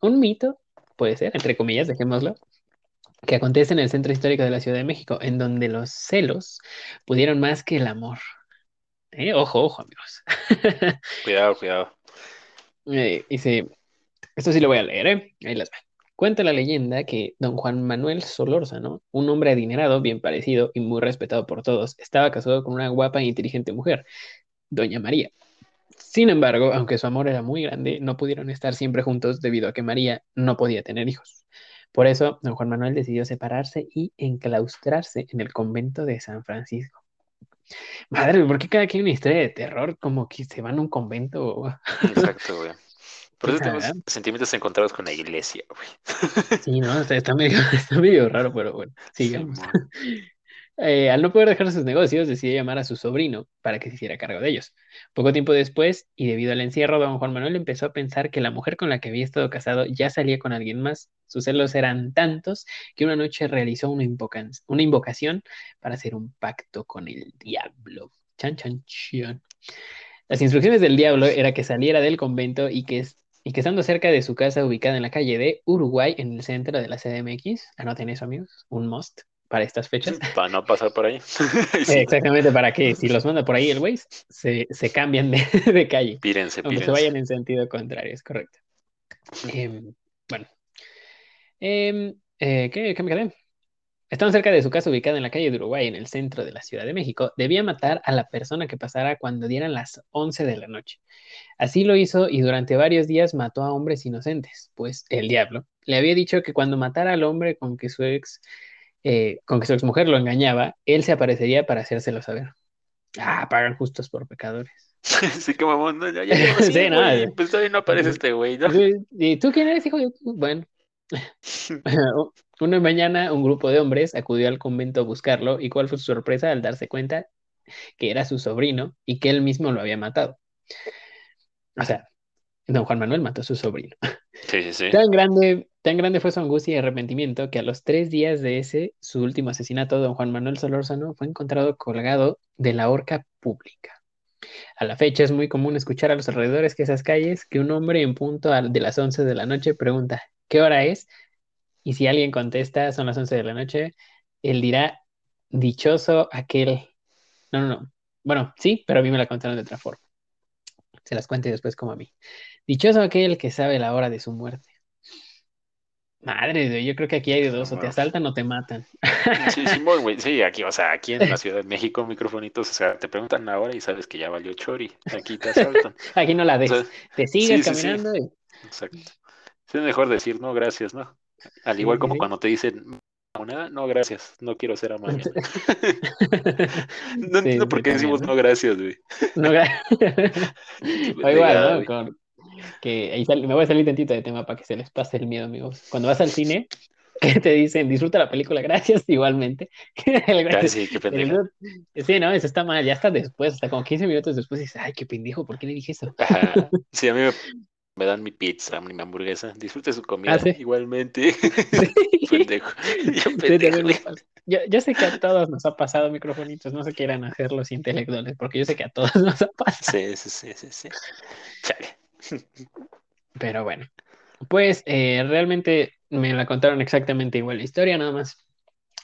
Speaker 2: un mito, puede ser, entre comillas, dejémoslo, que acontece en el centro histórico de la Ciudad de México, en donde los celos pudieron más que el amor. Eh, Ojo, ojo, amigos. <laughs>
Speaker 1: Cuidado, cuidado.
Speaker 2: Eh, dice, esto sí lo voy a leer, ¿eh? Ahí les va. Cuenta la leyenda que don Juan Manuel Solórzano, un hombre adinerado, bien parecido y muy respetado por todos, estaba casado con una guapa e inteligente mujer, doña María. Sin embargo, aunque su amor era muy grande, no pudieron estar siempre juntos debido a que María no podía tener hijos. Por eso, don Juan Manuel decidió separarse y enclaustrarse en el convento de San Francisco. Madre, ¿por qué cada quien una historia de terror como que se van a un convento?
Speaker 1: Exacto, güey. Por eso tenemos sentimientos encontrados con la iglesia, güey.
Speaker 2: Sí, no, está, está medio, <laughs> está medio raro, pero bueno, sigamos. Eh, al no poder dejar sus negocios, decidió llamar a su sobrino para que se hiciera cargo de ellos. Poco tiempo después, y debido al encierro, don Juan Manuel empezó a pensar que la mujer con la que había estado casado ya salía con alguien más. Sus celos eran tantos que una noche realizó una, invocación para hacer un pacto con el diablo. Chan, chan, chan. Las instrucciones del diablo era que saliera del convento y que, y que estando cerca de su casa ubicada en la calle de Uruguay, en el centro de la CDMX, anoten eso amigos, un must para estas fechas. <laughs>
Speaker 1: Para no pasar por ahí. <laughs> Sí.
Speaker 2: Exactamente, para que si los manda por ahí el güey, se, se cambian de, <laughs> de calle,
Speaker 1: Pírense,
Speaker 2: aunque se
Speaker 1: pírense.
Speaker 2: vayan en sentido contrario, es correcto. Em, bueno, Em, eh, ¿qué, qué me quedé? Estando cerca de su casa ubicada en la calle de Uruguay, en el centro de la Ciudad de México, debía matar a la persona que pasara cuando dieran las 11 de la noche. Así lo hizo y durante varios días mató a hombres inocentes, pues el diablo le había dicho que cuando matara al hombre con que su ex, eh, con que su exmujer lo engañaba, él se aparecería para hacérselo saber. Ah, pagan justos por pecadores. <laughs>
Speaker 1: Sí, que mamón, no, ya, ya <laughs>
Speaker 2: Sí,
Speaker 1: cinco,
Speaker 2: no,
Speaker 1: güey,
Speaker 2: ya.
Speaker 1: Pues todavía no aparece este güey, ¿no?
Speaker 2: ¿Y tú quién eres, hijo? Bueno. <laughs> Una mañana un grupo de hombres acudió al convento a buscarlo y cuál fue su sorpresa al darse cuenta que era su sobrino y que él mismo lo había matado. O sea, don Juan Manuel mató a su sobrino.
Speaker 1: Sí, sí, sí.
Speaker 2: Tan grande, tan grande fue su angustia y arrepentimiento que a los tres días de ese, su último asesinato, don Juan Manuel Solórzano fue encontrado colgado de la horca pública. A la fecha es muy común escuchar a los alrededores de esas calles que un hombre en punto de las 11 de la noche pregunta, ¿qué hora es? Y si alguien contesta, son las 11 de la noche, él dirá, dichoso aquel. No, no, no. Bueno, sí, pero a mí me la contaron de otra forma. Se las cuente después como a mí. Dichoso aquel que sabe la hora de su muerte. Madre de Dios, yo creo que aquí hay de dos, o te asaltan o te matan.
Speaker 1: Sí, Simón, güey. Sí, aquí, o sea, aquí en la <laughs> Ciudad de México, microfonitos, o sea, te preguntan la hora y sabes que ya valió chori. Aquí te asaltan. <laughs>
Speaker 2: Aquí no la
Speaker 1: O sea,
Speaker 2: Te sigues
Speaker 1: sí, sí, sí.
Speaker 2: caminando y
Speaker 1: exacto. Sí, es mejor decir no, gracias, ¿no? Al igual
Speaker 2: Sí,
Speaker 1: como
Speaker 2: sí.
Speaker 1: cuando te dicen no, gracias, no quiero ser amable. No <laughs>
Speaker 2: Sí,
Speaker 1: entiendo
Speaker 2: sí,
Speaker 1: por qué decimos no, gracias, güey.
Speaker 2: No, gra- o igual, ¿no?
Speaker 1: güey.
Speaker 2: Con- que ahí sal- me voy a salir tantito de tema para que se les pase el miedo, amigos. Cuando vas al cine, <laughs> que te dicen, disfruta la película, gracias, <laughs> igualmente. <laughs>
Speaker 1: Sí, qué
Speaker 2: Sí, no, eso está mal, ya hasta después, hasta como 15 minutos después dices, ay, qué pendejo, ¿por qué le dije eso?
Speaker 1: Ajá. Sí, a mí me, me dan mi pizza, mi hamburguesa. Disfrute su comida
Speaker 2: Ah, sí.
Speaker 1: igualmente. pendejo. Yo
Speaker 2: Sí,
Speaker 1: pendejo.
Speaker 2: yo sé que a todos nos ha pasado microfonitos, no se quieran hacer los intelectuales, porque yo sé que a todos nos ha pasado.
Speaker 1: Sí, sí, sí, sí, sí. Chale. <laughs>
Speaker 2: Pero bueno, pues eh, realmente me la contaron exactamente igual la historia, nada más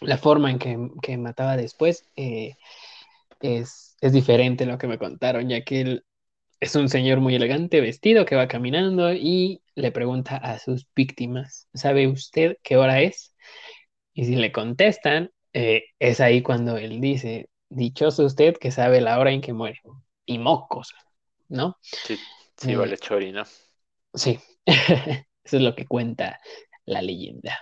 Speaker 2: la forma en que, que mataba después eh, es, es diferente lo que me contaron, ya que él es un señor muy elegante, vestido, que va caminando y le pregunta a sus víctimas, ¿sabe usted qué hora es? Y si le contestan, eh, es ahí cuando él dice, dichoso usted que sabe la hora en que muere. Y mocos, ¿no?
Speaker 1: Sí, sí,
Speaker 2: Eh,
Speaker 1: vale, Chori, ¿no?
Speaker 2: Sí, <laughs> eso es lo que cuenta la leyenda.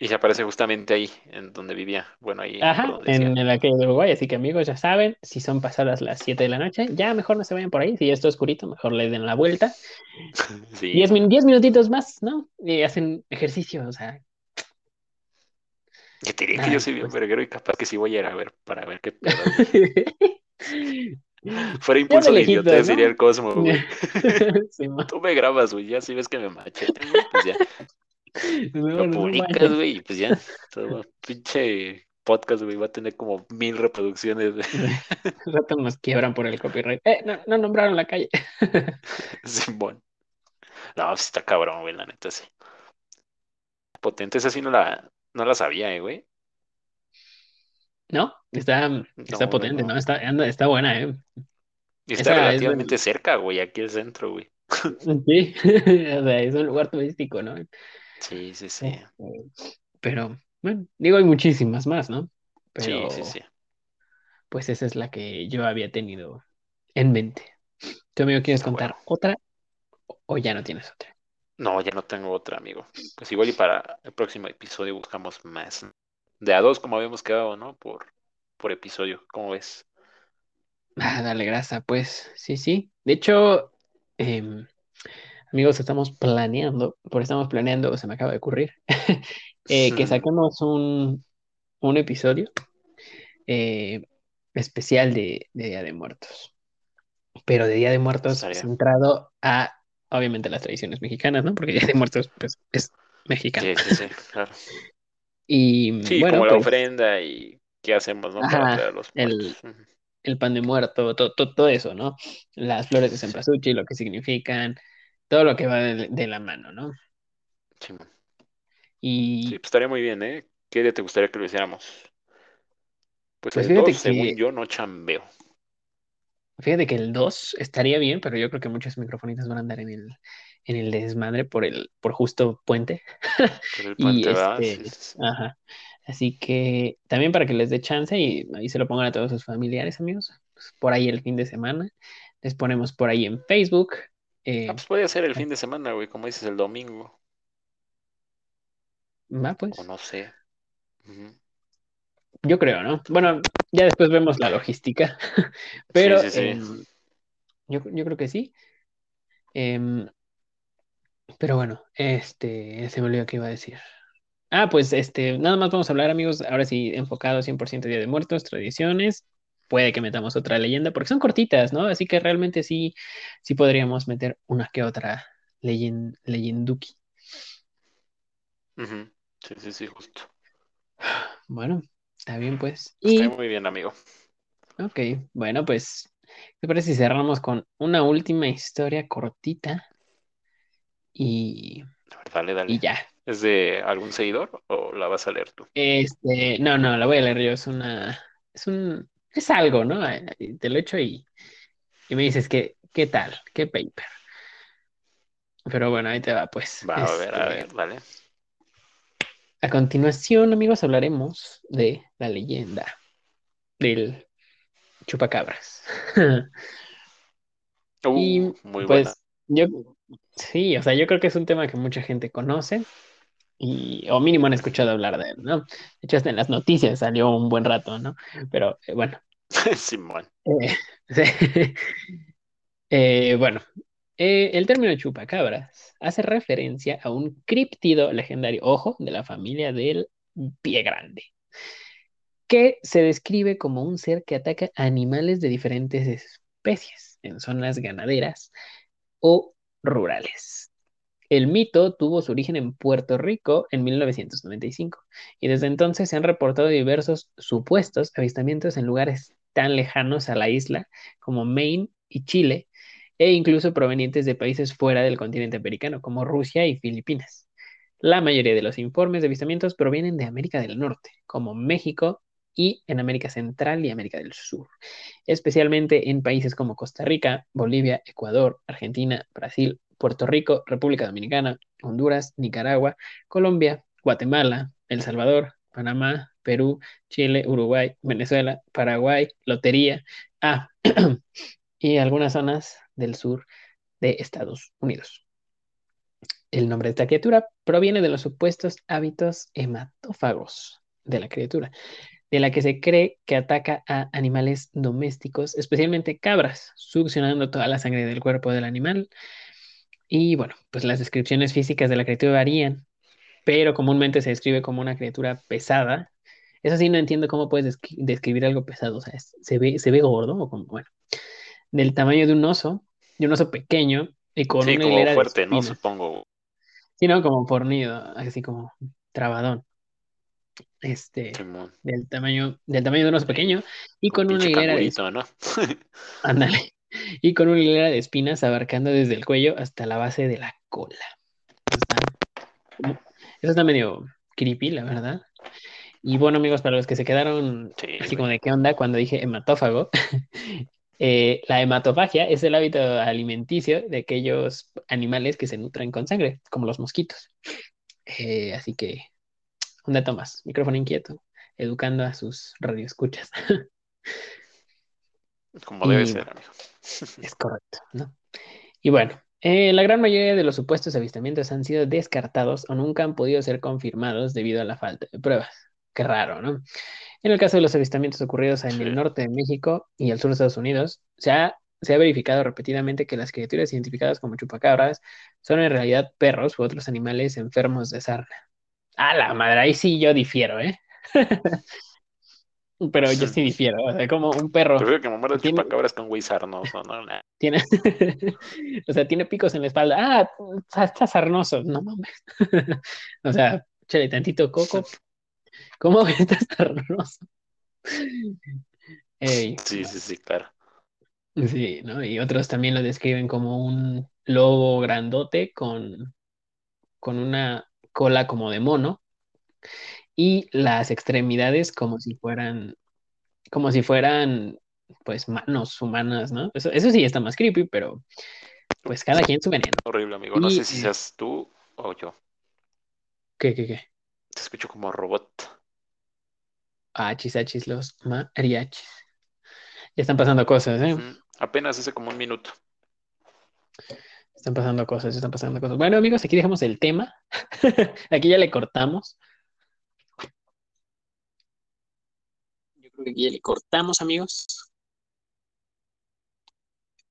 Speaker 1: Y se aparece justamente ahí, en donde vivía. Bueno, ahí
Speaker 2: Ajá, en, la calle de Uruguay, así que amigos ya saben, si son pasadas las 7 de la noche, ya mejor no se vayan por ahí, si ya está oscurito, mejor le den la vuelta. <laughs>
Speaker 1: Sí,
Speaker 2: 10 min- 10 minutitos más, ¿no? Y hacen ejercicio, o sea,
Speaker 1: te diría que yo soy bien
Speaker 2: pues.
Speaker 1: verguero y capaz que sí voy a ir a ver para ver qué. <laughs> Fuera impulso
Speaker 2: de lejitos,
Speaker 1: idiotez,
Speaker 2: ¿no?
Speaker 1: diría el Cosmo, <laughs> güey. <laughs>
Speaker 2: Sí.
Speaker 1: Tú me grabas, güey, ya si ves que me machete, güey, pues ya <laughs>
Speaker 2: No,
Speaker 1: lo
Speaker 2: no
Speaker 1: publicas, güey, y pues ya. Todo pinche podcast, güey, va a tener como mil reproducciones.
Speaker 2: rato nos quiebran por el copyright. Eh, no, no nombraron la calle.
Speaker 1: Simón. No, está cabrón, güey, la neta, sí. Potente, esa sí no la, no la sabía, eh, güey.
Speaker 2: No, está, está
Speaker 1: No,
Speaker 2: potente,
Speaker 1: no.
Speaker 2: Está, anda- está buena, ¿eh?
Speaker 1: Está
Speaker 2: Esa es
Speaker 1: relativamente cerca, güey, aquí el centro, güey. <laughs>
Speaker 2: Sí, <laughs> o sea, es un lugar turístico, ¿no?
Speaker 1: Sí, sí, sí.
Speaker 2: Este, Pero, bueno, digo, hay muchísimas más, ¿no?
Speaker 1: Sí,
Speaker 2: Pero,
Speaker 1: sí, sí.
Speaker 2: pues esa es la que yo había tenido en mente. ¿Tú, amigo, quieres contar
Speaker 1: bueno.
Speaker 2: otra o ya no tienes otra?
Speaker 1: No, ya no tengo otra, amigo. Pues igual y para el próximo episodio buscamos más. De a dos, como habíamos quedado, ¿no? Por, por episodio, ¿cómo ves?
Speaker 2: Ah, dale grasa, pues sí, sí. De hecho, em, amigos, estamos planeando, por estamos planeando, se me acaba de ocurrir, <laughs> eh, que saquemos un, un episodio eh, especial de, de Día de Muertos. Pero de Día de Muertos
Speaker 1: Estaría.
Speaker 2: centrado a, obviamente, las tradiciones mexicanas, ¿no? Porque Día de Muertos, pues, es mexicano.
Speaker 1: Sí, sí, sí, claro. <laughs>
Speaker 2: Y
Speaker 1: Sí,
Speaker 2: bueno,
Speaker 1: como la
Speaker 2: pues,
Speaker 1: ofrenda y qué hacemos, ¿no? Para
Speaker 2: Ajá,
Speaker 1: los
Speaker 2: el- el pan de muerto, todo, todo, todo eso, ¿no? Las flores de cempasúchil, lo que significan, todo lo que va de, de la mano, ¿no?
Speaker 1: Sí.
Speaker 2: Y
Speaker 1: Sí, pues estaría muy bien, ¿eh? ¿Qué te gustaría que lo hiciéramos? Pues,
Speaker 2: Pues
Speaker 1: el 2, según
Speaker 2: que-
Speaker 1: yo, no chambeo.
Speaker 2: fíjate que el 2 estaría bien, pero yo creo que muchos microfonitos van a andar en el, en el desmadre por el, por justo puente. <laughs>
Speaker 1: Por el
Speaker 2: Y
Speaker 1: puente, ¿verdad?
Speaker 2: este, ajá. Así que también para que les dé chance y ahí se lo pongan a todos sus familiares, amigos, pues, por ahí el fin de semana. Les ponemos por ahí en Facebook. eh,
Speaker 1: Ah, pues podría ser el fin de semana, güey, como dices, el domingo.
Speaker 2: va pues.
Speaker 1: O no sé.
Speaker 2: Yo creo, ¿no? Bueno, ya después vemos la logística, <laughs> pero
Speaker 1: sí, sí.
Speaker 2: em, yo, yo creo que sí. Em, pero bueno, este, se me olvidó qué iba a decir. Ah, pues este, nada más vamos a hablar, amigos, ahora sí, enfocado 100% Día de Muertos, tradiciones. Puede que metamos otra leyenda, porque son cortitas, ¿no? Así que realmente sí, sí podríamos meter una que otra leyen, leyenduki.
Speaker 1: Sí, sí, sí, justo.
Speaker 2: Bueno, está bien, pues.
Speaker 1: Está
Speaker 2: Y
Speaker 1: muy bien, amigo.
Speaker 2: Ok, bueno, pues, ¿qué parece si cerramos con una última historia cortita? Y,
Speaker 1: dale, dale.
Speaker 2: y ya.
Speaker 1: ¿Es de algún seguidor o la vas a leer tú?
Speaker 2: Este, no, no, la voy a leer yo. Es una, es un, es algo, ¿no? Eh, Te lo echo y, y me dices que, ¿qué tal? ¿Qué paper? Pero bueno, ahí te va, pues.
Speaker 1: Va, a ver, a
Speaker 2: Este,
Speaker 1: ver, dale.
Speaker 2: A continuación, amigos, hablaremos de la leyenda del chupacabras. <laughs>
Speaker 1: Uh,
Speaker 2: Y
Speaker 1: muy buena.
Speaker 2: pues yo, sí, o sea, yo creo que es un tema que mucha gente conoce y, o mínimo han escuchado hablar de él, ¿no? De hecho, hasta en las noticias salió un buen rato, ¿no? Pero eh, bueno, <laughs>
Speaker 1: Simón.
Speaker 2: eh, <laughs> sí. Eh, bueno, el término chupacabras hace referencia a un críptido legendario, ojo, de la familia del pie grande, que se describe como un ser que ataca animales de diferentes especies en zonas ganaderas o rurales. El mito tuvo su origen en Puerto Rico en 1995 y desde entonces se han reportado diversos supuestos avistamientos en lugares tan lejanos a la isla como Maine y Chile e incluso provenientes de países fuera del continente americano como Rusia y Filipinas. La mayoría de los informes de avistamientos provienen de América del Norte, como México y en América Central y América del Sur, especialmente en países como Costa Rica, Bolivia, Ecuador, Argentina, Brasil, Puerto Rico, República Dominicana, Honduras, Nicaragua, Colombia, Guatemala, El Salvador, Panamá, Perú, Chile, Uruguay, Venezuela, Paraguay, Lotería, ah, <clears throat> y algunas zonas del sur de Estados Unidos. El nombre de esta criatura proviene de los supuestos hábitos hematófagos de la criatura, de la que se cree que ataca a animales domésticos, especialmente cabras, succionando toda la sangre del cuerpo del animal. Y bueno, pues las descripciones físicas de la criatura varían, pero comúnmente se describe como una criatura pesada. Eso sí, no entiendo cómo puedes describir algo pesado. O sea, ¿se ve, se ve gordo o como, bueno, del tamaño de un oso, de un oso pequeño y con
Speaker 1: Sí,
Speaker 2: una
Speaker 1: como
Speaker 2: hilera de
Speaker 1: fuerte, ¿no? Supongo.
Speaker 2: Sí, no, como fornido, así como trabadón. Este,
Speaker 1: Simón.
Speaker 2: del tamaño, del tamaño de un oso pequeño y
Speaker 1: Un
Speaker 2: con una hilera de
Speaker 1: ¿no? <laughs> <laughs>
Speaker 2: Ándale. Y con una hilera de espinas abarcando desde el cuello hasta la base de la cola. Eso está, eso está medio creepy, la verdad. Y bueno, amigos, para los que se quedaron
Speaker 1: Sí,
Speaker 2: así como de qué onda cuando dije hematófago, <laughs> eh, la hematofagia es el hábito alimenticio de aquellos animales que se nutren con sangre, como los mosquitos. Eh, así que, un dato más, micrófono inquieto, educando a sus radioescuchas. <laughs>
Speaker 1: Como debe
Speaker 2: Y-
Speaker 1: ser, amigo. <laughs>
Speaker 2: Es correcto, ¿no? Y bueno, eh, la gran mayoría de los supuestos avistamientos han sido descartados o nunca han podido ser confirmados debido a la falta de pruebas. Qué raro, ¿no? En el caso de los avistamientos ocurridos en
Speaker 1: Sí.
Speaker 2: el norte de México y el sur de Estados Unidos, se ha, se ha verificado repetidamente que las criaturas identificadas como chupacabras son en realidad perros u otros animales enfermos de sarna. A la madre, ahí sí yo difiero, ¿eh? <laughs> Pero yo sí difiero, o sea, como un perro
Speaker 1: Prefiero que me muera
Speaker 2: Tiene-
Speaker 1: chupacabras con güey sarnoso, ¿no? Nah.
Speaker 2: tiene, <laughs> o sea, tiene picos en la espalda. Ah, está, está sarnoso. No mames. <laughs> O sea, échale tantito coco. ¿Cómo que está sarnoso? Ey,
Speaker 1: Sí, sí, sí, claro.
Speaker 2: sí, ¿no? Y otros también lo describen como un lobo grandote con, con una cola como de mono y las extremidades como si fueran, como si fueran, pues, manos humanas, ¿no? Eso, eso sí está más creepy, pero pues cada quien su veneno.
Speaker 1: Horrible, amigo. No
Speaker 2: Y,
Speaker 1: sé si seas tú o yo.
Speaker 2: ¿Qué, qué, qué?
Speaker 1: Te escucho como robot.
Speaker 2: Achis, achis, los mariachis. Ya están pasando cosas, ¿eh?
Speaker 1: Apenas hace como un minuto.
Speaker 2: Están pasando cosas, están pasando cosas. Bueno, amigos, aquí dejamos el tema. <laughs> Aquí ya le cortamos. Yo creo que aquí ya le cortamos, amigos.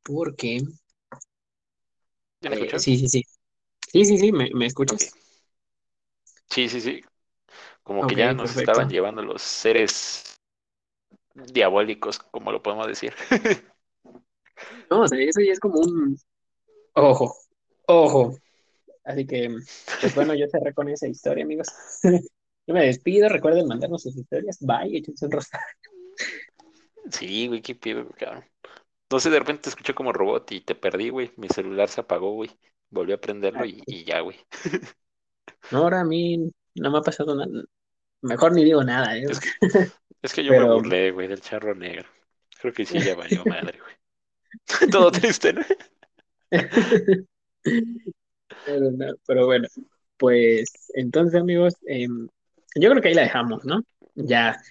Speaker 2: Porque.
Speaker 1: ¿Ya me
Speaker 2: eh,
Speaker 1: escuchas?
Speaker 2: sí, sí, sí. Sí, sí, sí, ¿me, me escuchas?
Speaker 1: Sí, sí, sí. Como que ya nos
Speaker 2: perfecto.
Speaker 1: estaban llevando los seres diabólicos, como lo podemos decir. <laughs>
Speaker 2: No, o sea, eso ya es como un. Ojo, ojo. Así que, pues bueno, yo cerré con esa historia, amigos. <laughs> Yo me despido. Recuerden mandarnos sus historias. Bye, échense un rosario.
Speaker 1: Sí, güey, qué pedo, cabrón. Entonces de repente te escuché como robot y te perdí, güey. Mi celular se apagó, güey. Volví a prenderlo y, y ya, güey.
Speaker 2: No, ahora a mí no me ha pasado nada. Mejor ni digo nada, ¿eh?
Speaker 1: Es que, es que yo me burlé, güey, del charro negro. Creo que sí, ya valió madre, güey. <laughs> <laughs> Todo triste, ¿no?
Speaker 2: Pero, no, pero bueno, pues entonces, amigos, em, yo creo que ahí la dejamos, ¿no? Ya,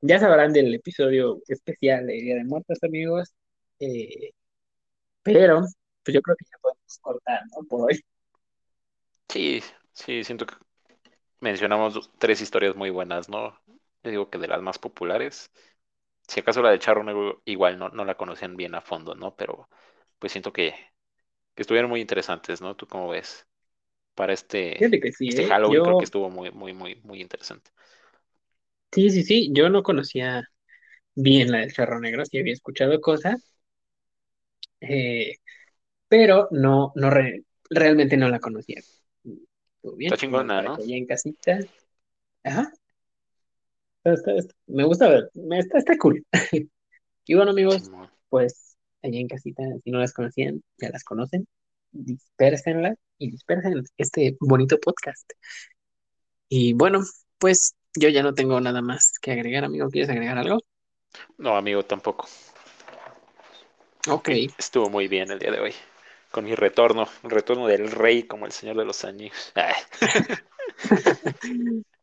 Speaker 2: ya sabrán del episodio especial de Día de Muertos, amigos. Eh, pero, pues yo creo que ya podemos cortar, ¿no? Por hoy.
Speaker 1: Sí, sí, siento que mencionamos tres historias muy buenas, ¿no? Yo digo que de las más populares. Si acaso la de Charro Negro igual no, no la conocían bien a fondo, ¿no? Pero pues siento que, que estuvieron muy interesantes, ¿no? ¿Tú cómo ves? Para este,
Speaker 2: que sí,
Speaker 1: este
Speaker 2: ¿eh?
Speaker 1: Halloween creo
Speaker 2: Yo,
Speaker 1: que estuvo muy, muy, muy, muy interesante.
Speaker 2: sí, sí, sí, yo no conocía bien la del Cerro Negro, sí había escuchado cosas, eh, pero no, no re- realmente no la conocía. Estuvo bien,
Speaker 1: Está chingona, ¿no?
Speaker 2: en casita. Ajá. Está- está- está- me gusta ver, está, está cool. <laughs> Y bueno, amigos, pues allá en casita, si no las conocían, ya las conocen, dispérsenlas y dispersen este bonito podcast. Y bueno, pues yo ya no tengo nada más que agregar, amigo. ¿Quieres agregar algo?
Speaker 1: No, amigo, tampoco.
Speaker 2: Ok,
Speaker 1: Estuvo muy bien el día de hoy. con mi retorno, el retorno del rey como el señor de los años. <laughs>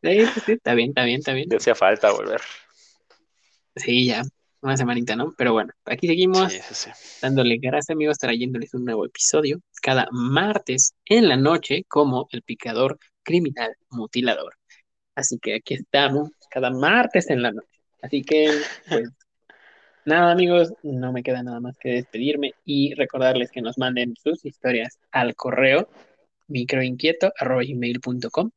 Speaker 2: Sí, sí, está bien, está bien, está bien.
Speaker 1: Ya hacía falta volver.
Speaker 2: Sí, ya, una semanita, ¿no? Pero bueno, aquí seguimos
Speaker 1: Sí, sí, sí.
Speaker 2: dándole gracias, amigos, trayéndoles un nuevo episodio cada martes en la noche como el picador criminal mutilador. Así que aquí estamos cada martes en la noche. Así que, pues, <laughs> nada, amigos, no me queda nada más que despedirme y recordarles que nos manden sus historias al correo microinquieto.com.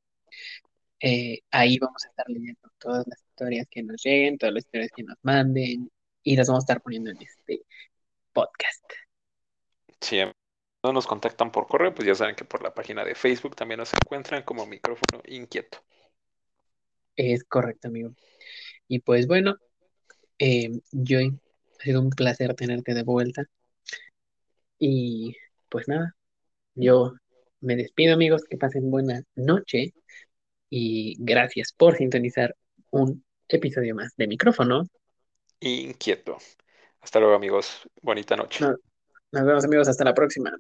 Speaker 2: Eh, ahí vamos a estar leyendo todas las historias que nos lleguen, todas las historias que nos manden y las vamos a estar poniendo en este podcast.
Speaker 1: Si no nos contactan por correo, pues ya saben que por la página de Facebook también nos encuentran como micrófono inquieto.
Speaker 2: Es correcto, amigo. Y pues bueno, eh, Joy, ha sido un placer tenerte de vuelta. Y pues nada, yo me despido, amigos, que pasen buena noche y gracias por sintonizar un episodio más de micrófono.
Speaker 1: Inquieto. Hasta luego, amigos. Bonita noche.
Speaker 2: No- Nos vemos, amigos, hasta la próxima.